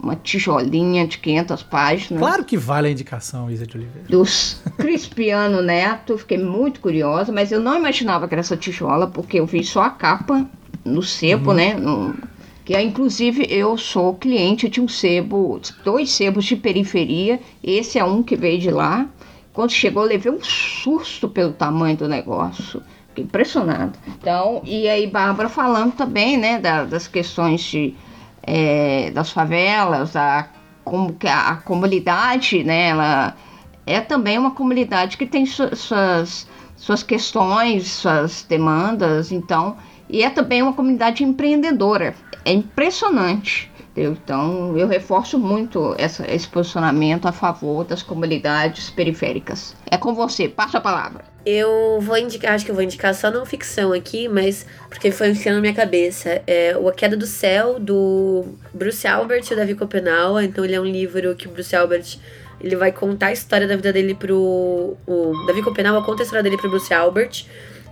uma tijolinha de 500 páginas. Claro que vale a indicação, Isa de Oliveira. Dos Crispiano Neto, fiquei muito curiosa, mas eu não imaginava que era essa tijola, porque eu vi só a capa no sebo, uhum. né? No, que é, inclusive eu sou cliente de um sebo, dois sebos de periferia. Esse é um que veio de lá. Quando chegou, eu levei um susto pelo tamanho do negócio. Fiquei impressionado. Então, e aí, Bárbara falando também, né, da, das questões de, é, das favelas, a, como que a, a, comunidade, né, ela é também uma comunidade que tem su, suas, suas questões, suas demandas. Então, e é também uma comunidade empreendedora. É impressionante. Então, eu reforço muito essa, esse posicionamento a favor das comunidades periféricas. É com você, passa a palavra. Eu vou indicar, acho que eu vou indicar só não ficção aqui, mas porque foi ficando na minha cabeça. É O A Queda do Céu, do Bruce Albert e o Davi Copenau. Então, ele é um livro que o Bruce Albert ele vai contar a história da vida dele pro. O Davi Copenau conta a história dele pro Bruce Albert.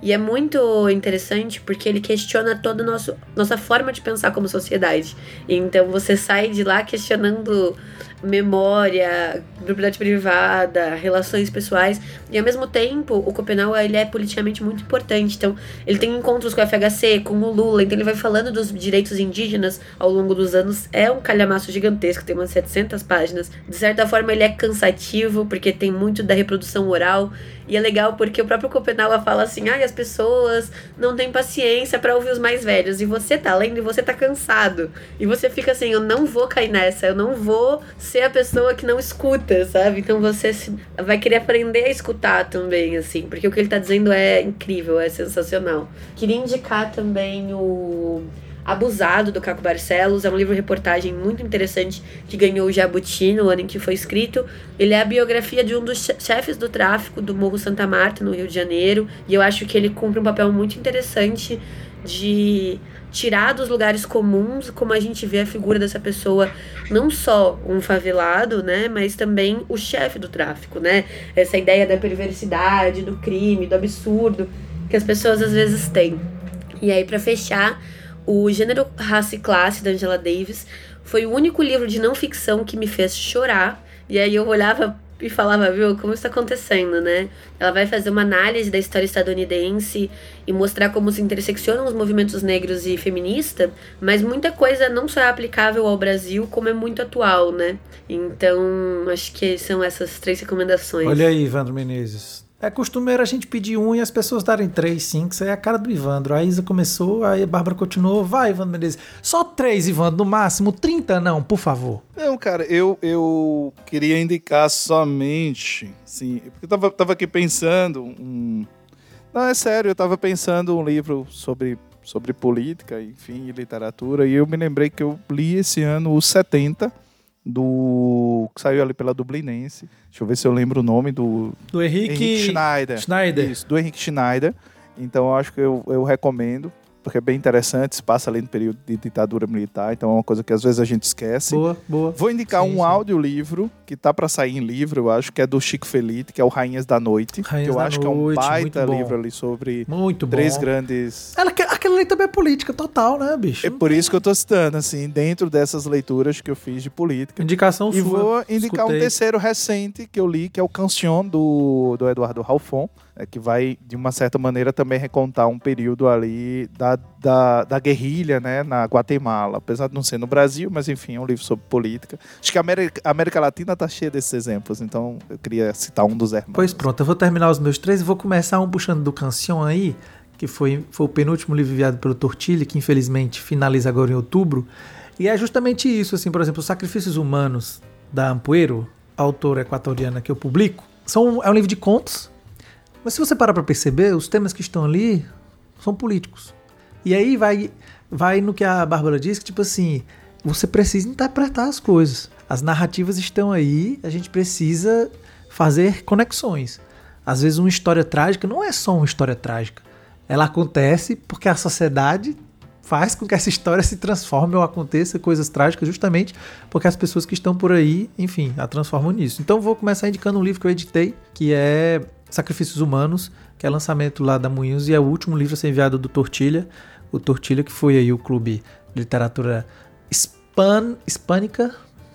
E é muito interessante porque ele questiona toda a nossa forma de pensar como sociedade. Então você sai de lá questionando memória, propriedade privada, relações pessoais. E ao mesmo tempo, o Copenau ele é politicamente muito importante. Então, ele tem encontros com o FHC, com o Lula, então ele vai falando dos direitos indígenas ao longo dos anos. É um calhamaço gigantesco, tem umas 700 páginas. De certa forma, ele é cansativo, porque tem muito da reprodução oral. E é legal porque o próprio Copenau fala assim: ah, as pessoas não têm paciência para ouvir os mais velhos. E você tá lendo e você tá cansado. E você fica assim: eu não vou cair nessa, eu não vou ser a pessoa que não escuta, sabe? Então você vai querer aprender a escutar também, assim, porque o que ele tá dizendo é incrível, é sensacional. Queria indicar também o Abusado, do Caco Barcelos. É um livro-reportagem muito interessante que ganhou o Jabuti no ano em que foi escrito. Ele é a biografia de um dos chefes do tráfico do Morro Santa Marta, no Rio de Janeiro. E eu acho que ele cumpre um papel muito interessante de tirar dos lugares comuns, como a gente vê a figura dessa pessoa, não só um favelado, né, mas também o chefe do tráfico, né? Essa ideia da perversidade, do crime, do absurdo que as pessoas às vezes têm. E aí para fechar, o Gênero, Raça e Classe da Angela Davis foi o único livro de não ficção que me fez chorar. E aí eu olhava e falava, viu, como está acontecendo, né? Ela vai fazer uma análise da história estadunidense e mostrar como se interseccionam os movimentos negros e feminista, mas muita coisa não só é aplicável ao Brasil, como é muito atual, né? Então, acho que são essas três recomendações. Olha aí, Ivandro Menezes. É costumeiro a gente pedir um e as pessoas darem três, cinco. Isso é a cara do Ivandro. A Isa começou, aí a Bárbara continuou. Vai, Ivandro Menezes. Só três, Ivandro, no máximo. Trinta não, por favor. Não, cara, eu, eu queria indicar somente. Sim, porque eu tava, tava aqui pensando. Um... Não, é sério, eu tava pensando um livro sobre, sobre política, enfim, e literatura. E eu me lembrei que eu li esse ano os 70 do que saiu ali pela Dublinense. Deixa eu ver se eu lembro o nome do do Henrique, Henrique Schneider. Schneider. Isso, do Henrique Schneider. Então eu acho que eu, eu recomendo porque é bem interessante, se passa ali no período de ditadura militar, então é uma coisa que às vezes a gente esquece. Boa, boa. Vou indicar sim, um sim. audiolivro que tá para sair em livro, eu acho, que é do Chico Felite, que é o Rainhas da Noite, Rainhas que eu acho noite, que é um baita livro ali sobre muito três bom. grandes... Ela, aquela ali também é política total, né, bicho? É por isso que eu tô citando, assim, dentro dessas leituras que eu fiz de política. Indicação e sua. E vou indicar Escutei. um terceiro recente que eu li, que é o Cancion, do, do Eduardo Ralfon, é, que vai, de uma certa maneira, também recontar um período ali da, da, da, guerrilha né, na Guatemala. Apesar de não ser no Brasil, mas enfim, é um livro sobre política. Acho que a América, a América Latina está cheia desses exemplos, então eu queria citar um dos irmãos. Pois pronto, eu vou terminar os meus três e vou começar um puxando do Cancion aí, que foi, foi o penúltimo livro enviado pelo Tortilli, que infelizmente finaliza agora em outubro. E é justamente isso, assim, por exemplo, Os Sacrifícios Humanos, da Ampuero, autora equatoriana que eu publico, são, é um livro de contos mas se você parar para perceber, os temas que estão ali são políticos. E aí vai, vai no que a Bárbara disse, que tipo assim, você precisa interpretar as coisas. As narrativas estão aí, a gente precisa fazer conexões. Às vezes uma história trágica não é só uma história trágica. Ela acontece porque a sociedade faz com que essa história se transforme ou aconteça coisas trágicas, justamente porque as pessoas que estão por aí, enfim, a transformam nisso. Então vou começar indicando um livro que eu editei, que é Sacrifícios Humanos, que é lançamento lá da Moinhos e é o último livro a ser enviado do Tortilha. O Tortilha, que foi aí o clube de literatura hispan, hispânica,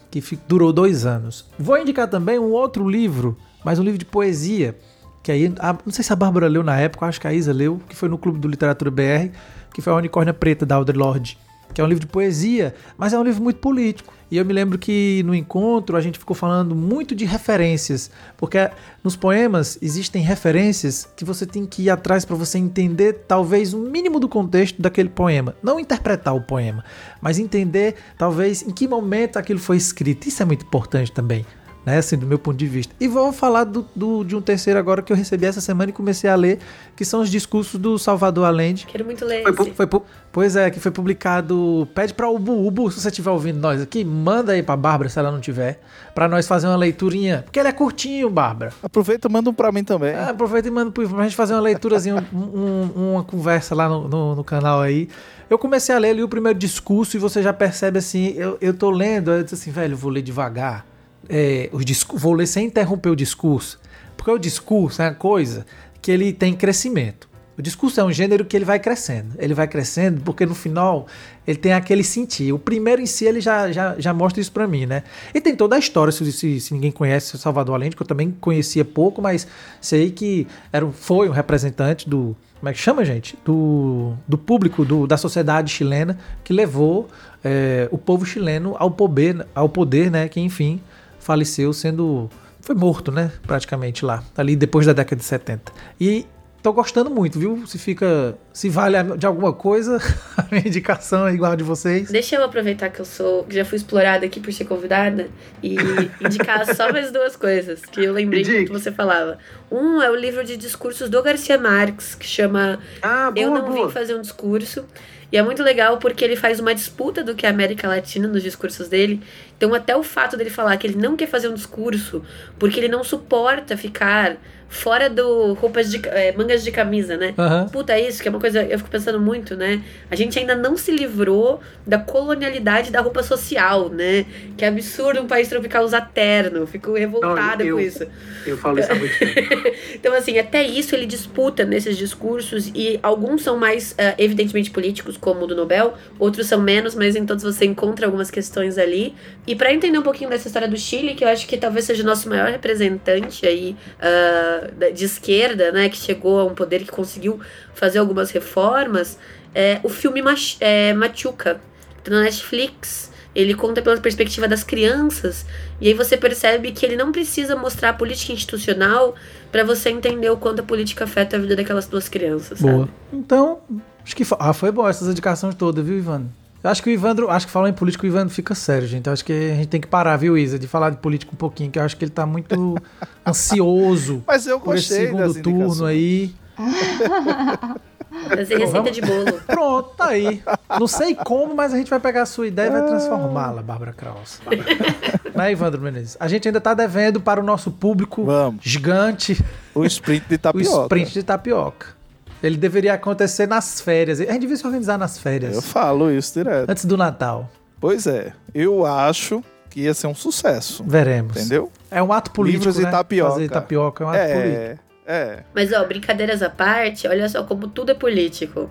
que durou dois anos. Vou indicar também um outro livro, mais um livro de poesia, que aí, a, não sei se a Bárbara leu na época, acho que a Isa leu, que foi no Clube do Literatura BR, que foi a Unicórnia Preta da Audre Lorde, que é um livro de poesia, mas é um livro muito político. E eu me lembro que no encontro a gente ficou falando muito de referências, porque nos poemas existem referências que você tem que ir atrás para você entender talvez o mínimo do contexto daquele poema. Não interpretar o poema, mas entender talvez em que momento aquilo foi escrito. Isso é muito importante também né? Assim, do meu ponto de vista. E vou falar do, do, de um terceiro agora que eu recebi essa semana e comecei a ler, que são os discursos do Salvador Allende. Quero muito ler. Foi, foi, pois é, que foi publicado. Pede pra Ubu, Ubu, se você estiver ouvindo nós aqui, manda aí pra Bárbara, se ela não tiver, pra nós fazer uma leiturinha. Porque ele é curtinho, Bárbara. Aproveita e manda um pra mim também. É, aproveita e manda pra gente fazer uma leiturazinha, um, um, uma conversa lá no, no, no canal aí. Eu comecei a ler ali o primeiro discurso e você já percebe assim, eu, eu tô lendo, eu disse assim, velho, vou ler devagar é, os vou ler sem interromper o discurso, porque o discurso é uma coisa que ele tem crescimento. O discurso é um gênero que ele vai crescendo. Ele vai crescendo porque no final ele tem aquele sentir. O primeiro em si ele já, já, já mostra isso para mim, né? E tem toda a história, se, se, se ninguém conhece Salvador Allende, que eu também conhecia pouco, mas sei que era, foi um representante do. Como é que chama, gente? Do, do público, do, da sociedade chilena, que levou é, o povo chileno ao poder, ao poder, né? Que enfim faleceu sendo. Foi morto, né? Praticamente lá. Ali depois da década de 70. E tô gostando muito, viu? Se fica. Se vale de alguma coisa, a minha indicação é igual a de vocês. Deixa eu aproveitar que eu sou. que já fui explorada aqui por ser convidada e indicar só mais duas coisas que eu lembrei que você falava. Um é o livro de discursos do Garcia Marques, que chama ah, boa, Eu Não boa. Vim Fazer um Discurso. E é muito legal porque ele faz uma disputa do que é a América Latina nos discursos dele. Então, até o fato dele falar que ele não quer fazer um discurso porque ele não suporta ficar fora do roupas de é, mangas de camisa, né? Uhum. Puta, é isso que é uma coisa eu fico pensando muito, né? A gente ainda não se livrou da colonialidade da roupa social, né? Que é absurdo um país tropical usar terno. Fico revoltada não, eu, com isso. Eu falo isso há muito tempo. então, assim, até isso ele disputa nesses discursos e alguns são mais uh, evidentemente políticos, como o do Nobel, outros são menos, mas em todos você encontra algumas questões ali. E para entender um pouquinho dessa história do Chile, que eu acho que talvez seja o nosso maior representante aí uh, de esquerda, né, que chegou a um poder que conseguiu fazer algumas reformas, é o filme Mach é, Machuca, tá na Netflix. Ele conta pela perspectiva das crianças, e aí você percebe que ele não precisa mostrar a política institucional para você entender o quanto a política afeta a vida daquelas duas crianças. Boa. Sabe? Então, acho que ah, foi boa essas indicações todas, viu, Ivan? Eu acho que o Ivandro, acho que falando em político, o Ivandro fica sério, gente. Eu acho que a gente tem que parar, viu, Isa, de falar de político um pouquinho, que eu acho que ele tá muito ansioso Mas eu por esse segundo turno aí. Fazer receita de bolo. Pronto, tá aí. Não sei como, mas a gente vai pegar a sua ideia e vai transformá-la, Bárbara Kraus. né, Ivandro Menezes? A gente ainda tá devendo para o nosso público Vamos. gigante o sprint de tapioca. o sprint de tapioca. Ele deveria acontecer nas férias. A gente devia se organizar nas férias. Eu falo isso direto. Antes do Natal. Pois é. Eu acho que ia ser um sucesso. Veremos. Entendeu? É um ato político, Livros né? e tapioca. Fazer tapioca é um ato é, político. É. Mas, ó, brincadeiras à parte, olha só como tudo é político.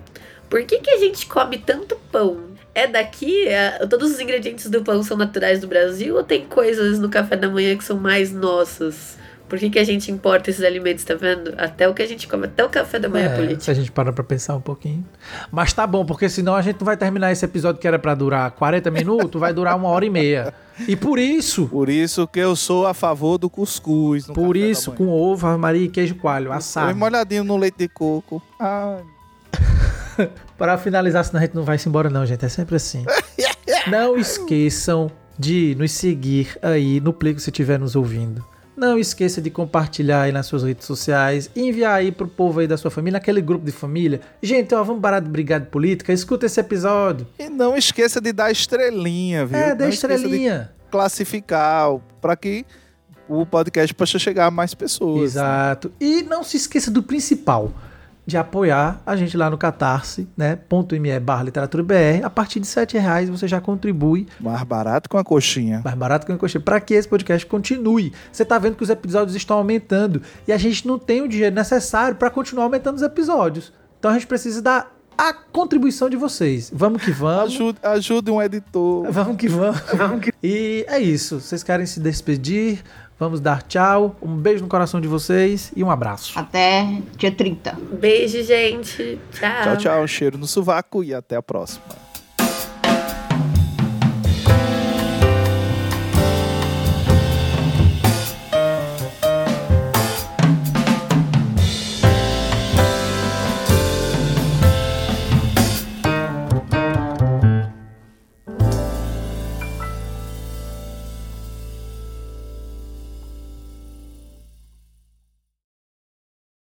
Por que, que a gente come tanto pão? É daqui? É, todos os ingredientes do pão são naturais do Brasil ou tem coisas no café da manhã que são mais nossas? Por que, que a gente importa esses alimentos, tá vendo? Até o que a gente come, até o café da manhã é, é político. Se a gente para pra pensar um pouquinho. Mas tá bom, porque senão a gente não vai terminar esse episódio que era para durar 40 minutos, vai durar uma hora e meia. E por isso. Por isso que eu sou a favor do cuscuz. por isso, com ovo, Maria e queijo coalho, assado. E molhadinho no leite de coco. Ai. para finalizar, senão a gente não vai se embora, não, gente. É sempre assim. não esqueçam de nos seguir aí no Play que você estiver nos ouvindo não esqueça de compartilhar aí nas suas redes sociais, enviar aí pro povo aí da sua família, naquele grupo de família. Gente, ó, vamos parar de brigar de política, escuta esse episódio. E não esqueça de dar estrelinha, viu? É, dê estrelinha. classificar para que o podcast possa chegar a mais pessoas. Exato. E não se esqueça do principal. De apoiar a gente lá no catarse, né? .me barra literatura BR. A partir de R$ reais você já contribui. Mais barato com a coxinha. Mais barato com a coxinha. Para que esse podcast continue. Você tá vendo que os episódios estão aumentando e a gente não tem o dinheiro necessário para continuar aumentando os episódios. Então a gente precisa dar a contribuição de vocês. Vamos que vamos. Ajude, ajude um editor. Vamos que vamos. vamos que... E é isso. Vocês querem se despedir? Vamos dar tchau. Um beijo no coração de vocês e um abraço. Até dia 30. Beijo, gente. Tchau. Tchau, tchau. Um cheiro no sovaco e até a próxima.